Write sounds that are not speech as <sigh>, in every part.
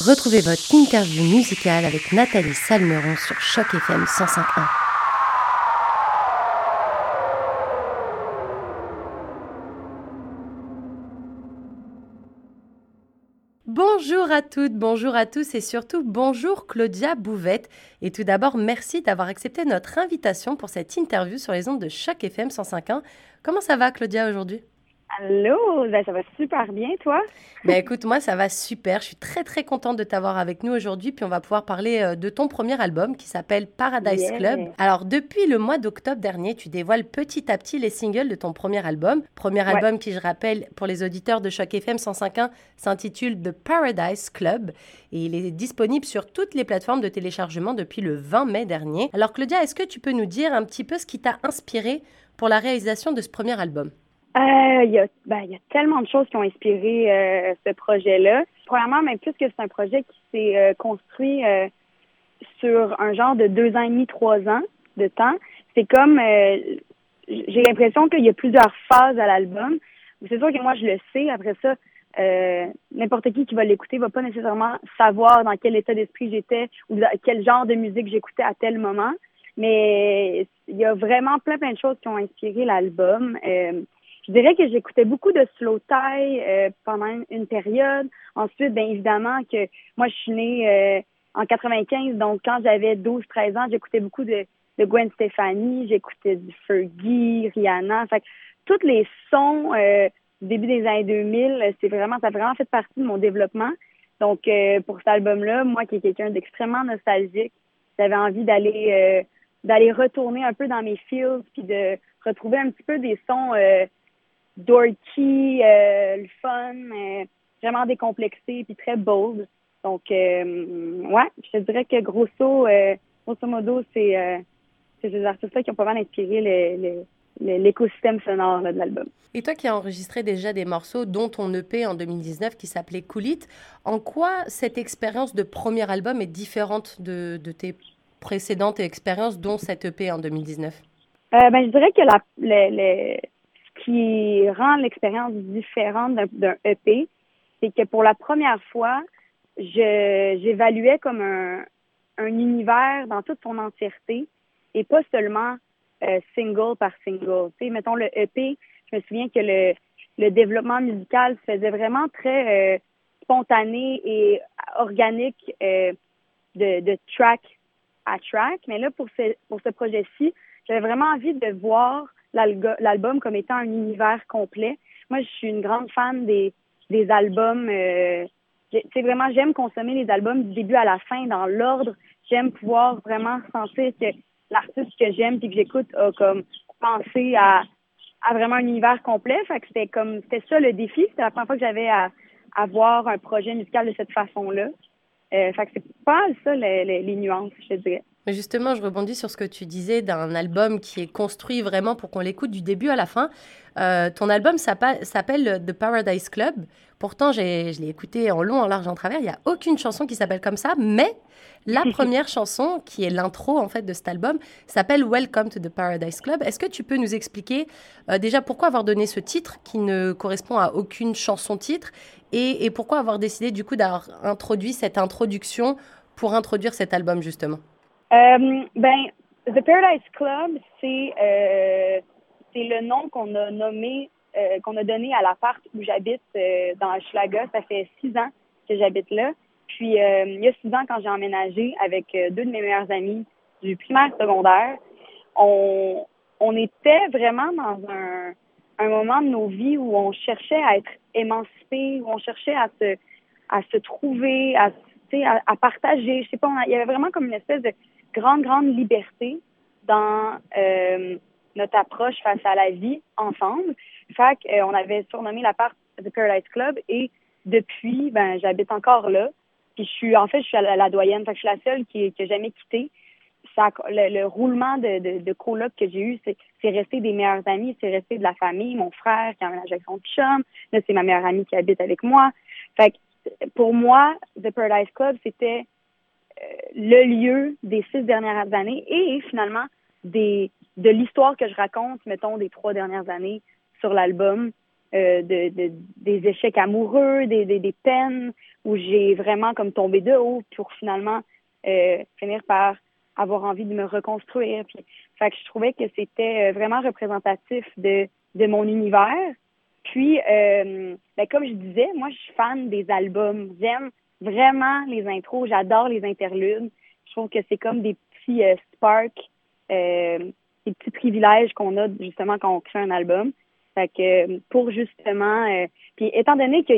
Retrouvez votre interview musicale avec Nathalie Salmeron sur Choc FM 105.1. Bonjour à toutes, bonjour à tous et surtout bonjour Claudia Bouvette. Et tout d'abord, merci d'avoir accepté notre invitation pour cette interview sur les ondes de Choc FM 105.1. Comment ça va Claudia aujourd'hui? Allô, ben, ça va super bien, toi? Ben écoute, moi ça va super. Je suis très très contente de t'avoir avec nous aujourd'hui. Puis on va pouvoir parler euh, de ton premier album qui s'appelle Paradise Club. Alors depuis le mois d'octobre dernier, tu dévoiles petit à petit les singles de ton premier album. Premier album qui, je rappelle, pour les auditeurs de Choc FM 105.1, s'intitule The Paradise Club et il est disponible sur toutes les plateformes de téléchargement depuis le 20 mai dernier. Alors Claudia, est-ce que tu peux nous dire un petit peu ce qui t'a inspiré pour la réalisation de ce premier album? Euh, il y, ben, y a tellement de choses qui ont inspiré euh, ce projet-là. Premièrement, même plus que c'est un projet qui s'est euh, construit sur un genre de deux ans et demi, trois ans de temps. C'est comme, j'ai l'impression qu'il y a plusieurs phases à l'album. C'est sûr que moi, je le sais. Après ça, n'importe qui qui va l'écouter va pas nécessairement savoir dans quel état d'esprit j'étais ou quel genre de musique j'écoutais à tel moment. Mais il y a vraiment plein, plein de choses qui ont inspiré l'album. Je dirais que j'écoutais beaucoup de slow tie euh, pendant une période. Ensuite, bien évidemment que moi, je suis née euh, en 95, donc quand j'avais 12-13 ans, j'écoutais beaucoup de, de Gwen Stefani, j'écoutais du Fergie, Rihanna. Fait que tous les sons euh, du début des années 2000, c'est vraiment, ça a vraiment fait partie de mon développement. Donc, pour cet album-là, moi qui est quelqu'un d'extrêmement nostalgique, j'avais envie d'aller d'aller retourner un peu dans mes feels puis de retrouver un petit peu des sons dorky, euh, le fun, vraiment décomplexé puis très bold. Donc, euh, ouais, je te dirais que grosso, euh, grosso modo, c'est ces artistes-là qui ont pas mal inspiré l'écosystème sonore de l'album. Et toi qui as enregistré déjà des morceaux, dont ton EP en 2019 qui s'appelait Cool en quoi cette expérience de premier album est différente de, de tes précédentes expériences, dont cette EP en 2019 ben, Je dirais que la, les, qui rend l'expérience différente d'un EP, c'est que pour la première fois, j'évaluais comme un, un, univers dans toute son entièreté et pas seulement euh, single par single. Tu sais, mettons le EP, je me souviens que le, le développement musical se faisait vraiment très euh, spontané et organique euh, de, de track à track. Mais là, pour ce, pour ce projet-ci, j'avais vraiment envie de voir l'album comme étant un univers complet. Moi, je suis une grande fan des, des albums. Euh, c'est vraiment, j'aime consommer les albums du début à la fin dans l'ordre. J'aime pouvoir vraiment sentir que l'artiste que j'aime et que j'écoute a comme pensé à, à vraiment un univers complet. Fait que c'était comme, c'était ça le défi. C'était la première fois que j'avais à, à voir un projet musical de cette façon-là. Euh, fait que c'est pas ça les, les, les nuances, je dirais. Justement, je rebondis sur ce que tu disais d'un album qui est construit vraiment pour qu'on l'écoute du début à la fin. Euh, ton album s'appelle The Paradise Club. Pourtant, je l'ai écouté en long, en large, en travers. Il n'y a aucune chanson qui s'appelle comme ça, mais la <laughs> première chanson, qui est l'intro en fait de cet album, s'appelle Welcome to the Paradise Club. Est-ce que tu peux nous expliquer euh, déjà pourquoi avoir donné ce titre qui ne correspond à aucune chanson titre et, et pourquoi avoir décidé du coup d'avoir introduit cette introduction pour introduire cet album justement? Euh, ben, The Paradise Club, c'est euh, c'est le nom qu'on a nommé, euh, qu'on a donné à l'appart où j'habite euh, dans Schlaga. Ça fait six ans que j'habite là. Puis euh, il y a six ans, quand j'ai emménagé avec deux de mes meilleurs amis du primaire secondaire, on, on était vraiment dans un, un moment de nos vies où on cherchait à être émancipé, où on cherchait à se, à se trouver, à, à, à partager. Je sais pas, il y avait vraiment comme une espèce de grande, grande liberté dans euh, notre approche face à la vie ensemble. Fait euh, on avait surnommé la part The Paradise Club et depuis, ben, j'habite encore là. Puis je suis, en fait, je suis à la, doyenne. Fait que je suis la seule qui, qui a jamais quitté. Ça, le, roulement de, de, de coloc que j'ai eu, c'est, c'est resté des meilleurs amis, c'est resté de la famille, mon frère qui a emménagé avec son chum. Là, c'est ma meilleure amie qui habite avec moi. Fait que pour moi, The Paradise Club, c'était le lieu des six dernières années et finalement des de l'histoire que je raconte, mettons, des trois dernières années sur l'album. euh, de, de, des échecs amoureux, des, des, des peines, où j'ai vraiment comme tombé de haut pour finalement euh, finir par avoir envie de me reconstruire. Puis, fait que je trouvais que c'était euh, vraiment représentatif de, de mon univers. Puis, euh, ben, comme je disais, moi, je suis fan des albums. J'aime vraiment les intros. J'adore les interludes. Je trouve que c'est comme des petits euh, sparks, euh, des petits privilèges qu'on a justement quand on crée un album. Fait que pour justement, euh, puis étant donné que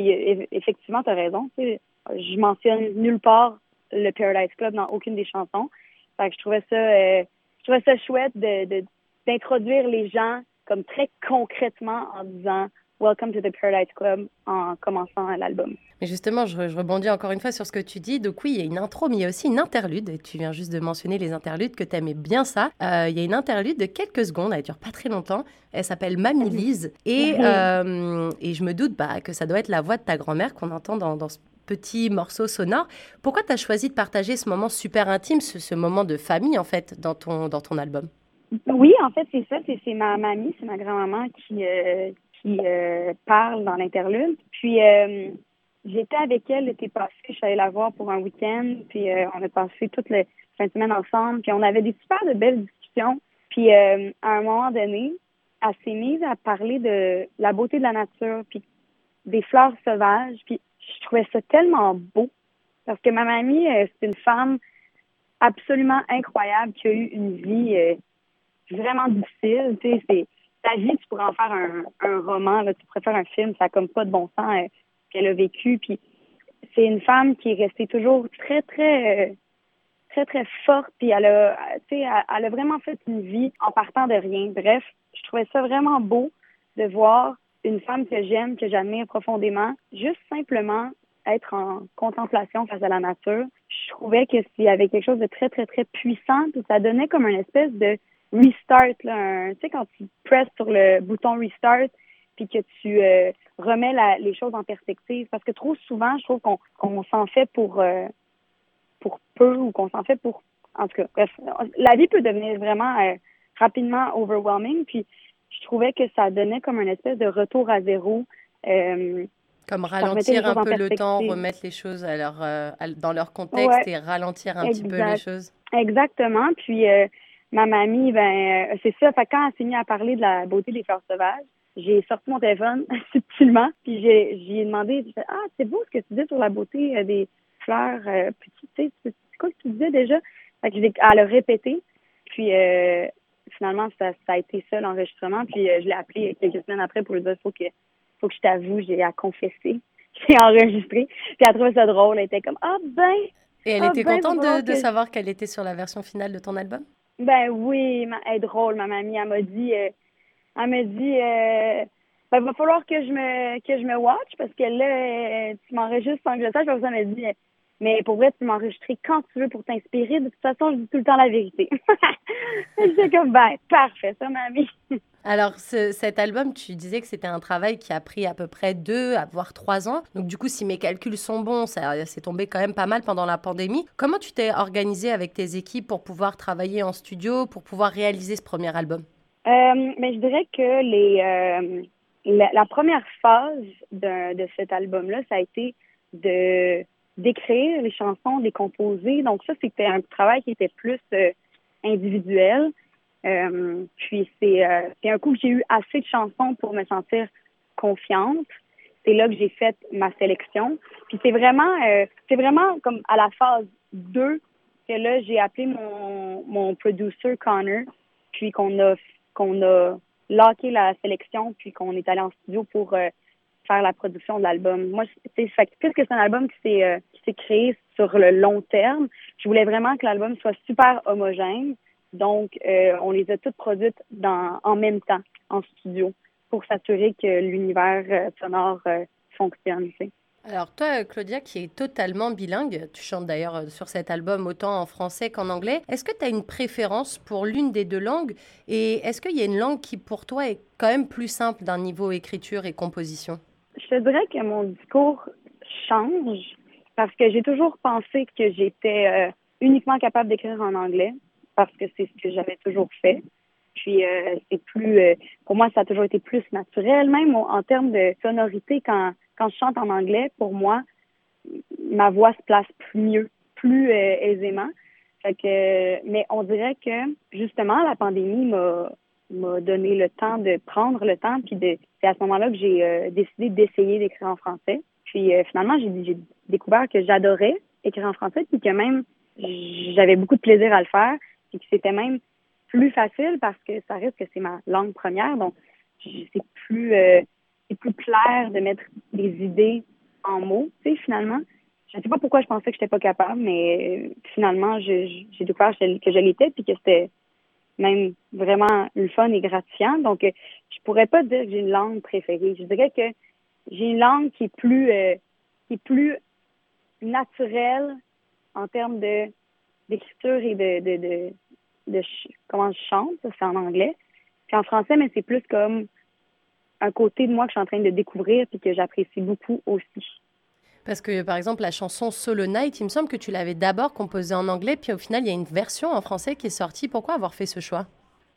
effectivement, tu as raison, je mentionne nulle part le Paradise Club dans aucune des chansons. Fait que je trouvais ça, euh, je trouvais ça chouette de d'introduire les gens comme très concrètement en disant Welcome to the Paradise Club en commençant l'album. Mais justement, je, rebondis encore une fois sur ce que tu dis. Donc oui, il y a une intro, mais il y a aussi une interlude. Et tu viens juste de mentionner les interludes, que tu aimais bien ça. Euh, il y a une interlude de quelques secondes, elle dure pas très longtemps. Elle s'appelle Mamie Lise. Et, euh, et je me doute bah, que ça doit être la voix de ta grand-mère qu'on entend dans, dans ce petit morceau sonore. Pourquoi tu as choisi de partager ce moment super intime, ce, ce, moment de famille en fait, dans ton, dans ton album? Oui, en fait, c'est ça. C'est ma mamie, c'est ma grand-maman qui, euh, qui euh, parle dans l'interlude. Puis euh, j'étais avec elle l'été passé, je suis allée la voir pour un week-end, puis euh, on a passé toute la fin de semaine ensemble, puis on avait des super belles discussions. Puis à un moment donné, elle s'est mise à parler de la beauté de la nature, puis des fleurs sauvages, puis je trouvais ça tellement beau parce que ma mamie, c'est une femme absolument incroyable qui a eu une vie vraiment difficile. Tu sais, c'est ta vie, tu pourrais en faire un, un roman, là, tu pourrais faire un film, ça a comme pas de bon sens euh, qu'elle a vécu. Puis c'est une femme qui est restée toujours très, très, euh, très, très forte. Puis elle a, tu sais, elle, a vraiment fait une vie en partant de rien. Bref, je trouvais ça vraiment beau de voir une femme que j'aime, que j'admire profondément, juste simplement être en contemplation face à la nature. Je trouvais que s'il y avait quelque chose de très, très, très puissant, puis ça donnait comme une espèce de restart, là, tu sais, quand tu presses sur le bouton restart, puis que tu euh, remets la, les choses en perspective. Parce que trop souvent, je trouve qu'on qu'on s'en fait pour, euh, pour peu ou qu'on s'en fait pour... En tout cas, bref, la vie peut devenir vraiment euh, rapidement overwhelming. Puis je trouvais que ça donnait comme une espèce de retour à zéro. comme ralentir un peu le temps, remettre les choses à leur, dans leur contexte et ralentir un petit peu les choses. Exactement. Puis ma mamie, ben euh, c'est ça. Fait quand elle s'est mise à parler de la beauté des fleurs sauvages, j'ai sorti mon téléphone <laughs> subtilement, puis j'ai j'ai demandé, j'ai fait, ah c'est beau ce que tu dis sur la beauté euh, des fleurs euh, petites. C'est quoi que tu disais déjà? Fait que elle a répété, puis euh, finalement ça, ça a été ça l'enregistrement. Puis je l'ai appelé quelques semaines après pour lui dire faut que faut que je t'avoue, j'ai à confesser, <laughs> j'ai enregistré. Puis elle trouvait ça drôle, elle était comme ah ben. Et elle ah, était ben, contente de, de savoir qu'elle était sur la version finale de ton album? Ben oui, elle est drôle, ma mamie. Elle m'a dit, euh, elle m'a dit, euh, ben, va falloir que je me, que je me watch parce que là, euh, tu m'enregistres sans que je sache. Ça m'a dit, mais pour vrai, tu m'enregistrer quand tu veux pour t'inspirer. De toute façon, je dis tout le temps la vérité. <laughs> J'étais comme, ben, parfait, ça, mamie. Alors, cet album, tu disais que c'était un travail qui a pris à peu près deux, voire trois ans. Donc, du coup, si mes calculs sont bons, ça s'est tombé quand même pas mal pendant la pandémie. Comment tu t'es organisé avec tes équipes pour pouvoir travailler en studio, pour pouvoir réaliser ce premier album? Euh, mais je dirais que les, euh, la, première phase de, de cet album-là, ça a été de d'écrire les chansons, de les composer. Donc ça, c'était un travail qui était plus euh, individuel. Euh, puis c'est euh, un coup que j'ai eu assez de chansons pour me sentir confiante. C'est là que j'ai fait ma sélection. Puis c'est vraiment euh, c'est vraiment comme à la phase 2 que là j'ai appelé mon mon producer Connor, puis qu'on a qu'on a locké la sélection, puis qu'on est allé en studio pour euh, faire la production de l'album. Moi, c'est puisque c'est un album qui s'est qui s'est créé sur le long terme, je voulais vraiment que l'album soit super homogène. Donc, euh, on les a toutes produites dans, en même temps, en studio, pour s'assurer que l'univers euh, sonore euh, fonctionne. Alors toi, Claudia, qui est totalement bilingue, tu chantes d'ailleurs sur cet album autant en français qu'en anglais, est-ce que tu as une préférence pour l'une des deux langues? Et est-ce qu'il y a une langue qui, pour toi, est quand même plus simple d'un niveau écriture et composition? Te dirais que mon discours change parce que j'ai toujours pensé que j'étais uniquement capable d'écrire en anglais parce que c'est ce que j'avais toujours fait. Puis c'est plus, pour moi, ça a toujours été plus naturel, même en termes de sonorité. Quand quand je chante en anglais, pour moi, ma voix se place plus mieux, plus aisément. Fait que, mais on dirait que justement la pandémie m'a m'a donné le temps de prendre le temps, puis de c'est à ce moment-là que j'ai euh, décidé d'essayer d'écrire en français. Puis euh, finalement, j'ai découvert que j'adorais écrire en français, puis que même j'avais beaucoup de plaisir à le faire, puis que c'était même plus facile parce que ça reste que c'est ma langue première, donc c'est plus euh, c'est plus clair de mettre des idées en mots, tu sais, finalement. Je ne sais pas pourquoi je pensais que j'étais pas capable, mais finalement, j'ai découvert que je l'étais, puis que c'était même vraiment le fun et gratifiant. Donc, je pourrais pas dire que j'ai une langue préférée. Je dirais que j'ai une langue qui est plus euh, qui est plus naturelle en termes de d'écriture et de, de, de, de comment je chante, c'est en anglais. Puis en français, mais c'est plus comme un côté de moi que je suis en train de découvrir puis que j'apprécie beaucoup aussi. Parce que, par exemple, la chanson Solo Night, il me semble que tu l'avais d'abord composée en anglais, puis au final, il y a une version en français qui est sortie. Pourquoi avoir fait ce choix?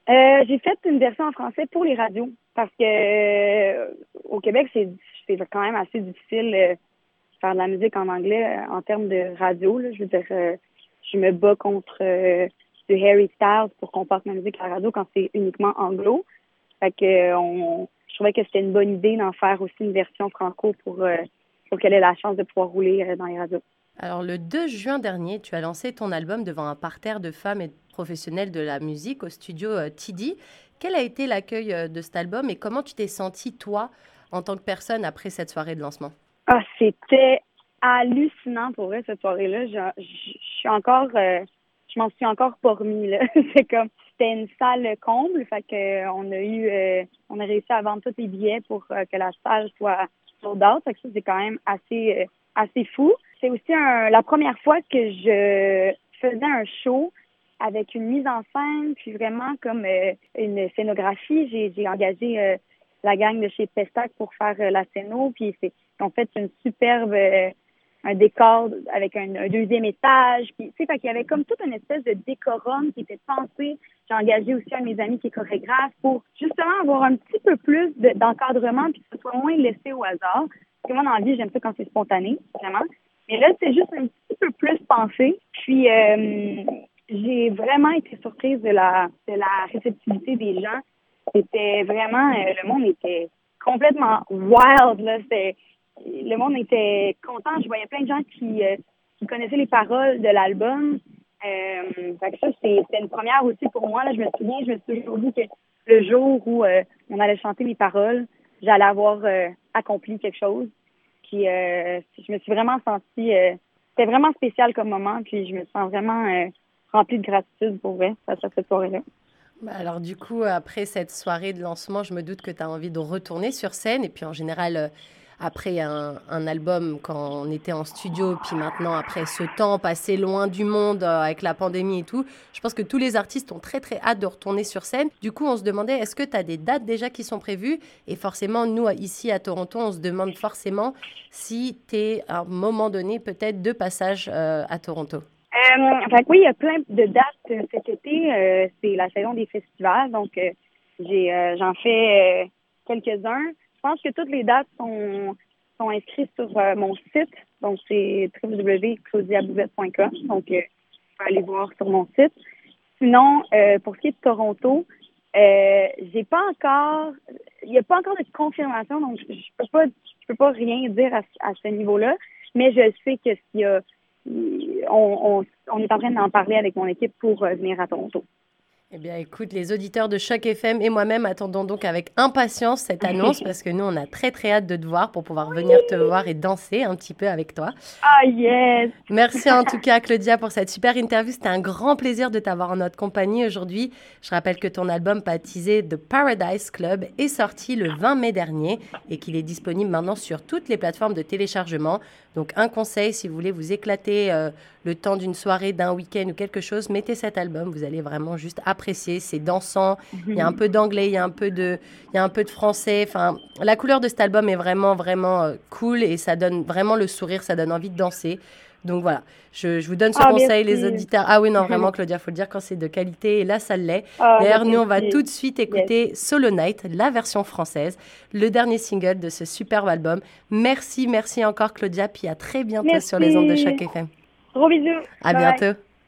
Euh, j'ai fait une version en français pour les radios parce que euh, au Québec, c'est quand même assez difficile de euh, faire de la musique en anglais en termes de radio. Je veux dire, je me bats contre Harry Styles pour qu'on passe ma musique à la radio quand c'est uniquement anglo. Fait que on, je trouvais que c'était une bonne idée d'en faire aussi une version franco pour pour qu'elle ait la chance de pouvoir rouler euh, dans les radios. Alors, le 2 juin dernier, tu as lancé ton album devant un parterre de femmes et de professionnels de la musique au studio euh, TD. Quel a été l'accueil euh, de cet album et comment tu t'es sentie, toi, en tant que personne, après cette soirée de lancement? Ah, c'était hallucinant pour vrai, cette soirée-là. Je, suis encore, je m'en suis encore pas remis, <laughs> C'est comme, c'était une salle comble, fait que on a eu, on a réussi à vendre tous les billets pour que la salle soit c'est quand même assez, euh, assez fou. C'est aussi la première fois que je faisais un show avec une mise en scène, puis vraiment comme euh, une scénographie. J'ai engagé euh, la gang de chez Pestac pour faire la scéno, puis c'est en fait une superbe un décor avec un, deuxième étage. Puis, tu sais, qu'il y avait comme toute une espèce de décorum qui était pensé. J'ai engagé aussi un de mes amis qui est chorégraphe pour justement avoir un petit peu plus d'encadrement puis que ce soit moins laissé au hasard. Parce que moi, dans la vie, j'aime ça quand c'est spontané, vraiment. Mais là, c'est juste un petit peu plus pensé. Puis, euh, j'ai vraiment été surprise de la, de la réceptivité des gens. C'était vraiment, euh, le monde était complètement wild, là. Le monde était content. Je voyais plein de gens qui, euh, qui connaissaient les paroles de l'album. Euh, ça, c'était une première aussi pour moi. Je me souviens, je me suis toujours dit que le jour où euh, on allait chanter les paroles, j'allais avoir euh, accompli quelque chose. Puis je me suis vraiment sentie, c'était vraiment spécial comme moment. Puis je me sens vraiment remplie de gratitude pour vrai face à cette soirée-là. Bah, alors du coup, après cette soirée de lancement, je me doute que tu as envie de retourner sur scène. Et puis en général, après un, album quand on était en studio, puis maintenant après ce temps passé loin du monde euh, avec la pandémie et tout, je pense que tous les artistes ont très très hâte de retourner sur scène. Du coup, on se demandait, est-ce que tu as des dates déjà qui sont prévues? Et forcément, nous, ici à Toronto, on se demande forcément si tu es à un moment donné peut-être de passage euh, à Toronto. Euh, oui, il y a plein de dates euh, cet été. c'est la saison des festivals, donc j'en fais quelques-uns. Je pense que toutes les dates sont, inscrites sur euh, mon site. Donc, c'est www.claudiabouvette.com. Donc, euh, aller voir sur mon site. Sinon, euh, pour ce qui est de Toronto, euh, j'ai pas encore, il n'y a pas encore de confirmation, donc je, peux pas, je peux pas rien dire à, à ce niveau-là. Mais je sais que s'il y a, on est en train d'en parler avec mon équipe pour venir à Toronto. Eh bien, écoute, les auditeurs de Choc FM et moi-même attendons donc avec impatience cette <laughs> annonce parce que nous, on a très très hâte de te voir pour pouvoir venir te voir et danser un petit peu avec toi. Ah yes! Merci <laughs> en tout cas, Claudia, pour cette super interview. C'était un grand plaisir de t'avoir en notre compagnie aujourd'hui. Je rappelle que ton album baptisé The Paradise Club est sorti le 20 mai dernier et qu'il est disponible maintenant sur toutes les plateformes de téléchargement. Donc, un conseil, si vous voulez vous éclater euh, le temps d'une soirée, d'un week-end ou quelque chose, mettez cet album. Vous allez vraiment juste apprécier. C'est dansant. Il y a un peu d'anglais, il y a un peu de, il y a un peu de français. Enfin, la couleur de cet album est vraiment, vraiment euh, cool et ça donne vraiment le sourire. Ça donne envie de danser. Donc voilà, je, je vous donne ce Ah, conseil, les auditeurs. Ah oui, non, <laughs> vraiment, Claudia, faut le dire quand c'est de qualité. Et là, ça l'est. Ah, D'ailleurs, nous, on va tout de suite écouter Solo Night, la version française, le dernier single de ce superbe album. Merci, merci encore, Claudia. Puis à très bientôt sur les ondes de. Choc FM. Gros bisous. À Bye bye. bientôt.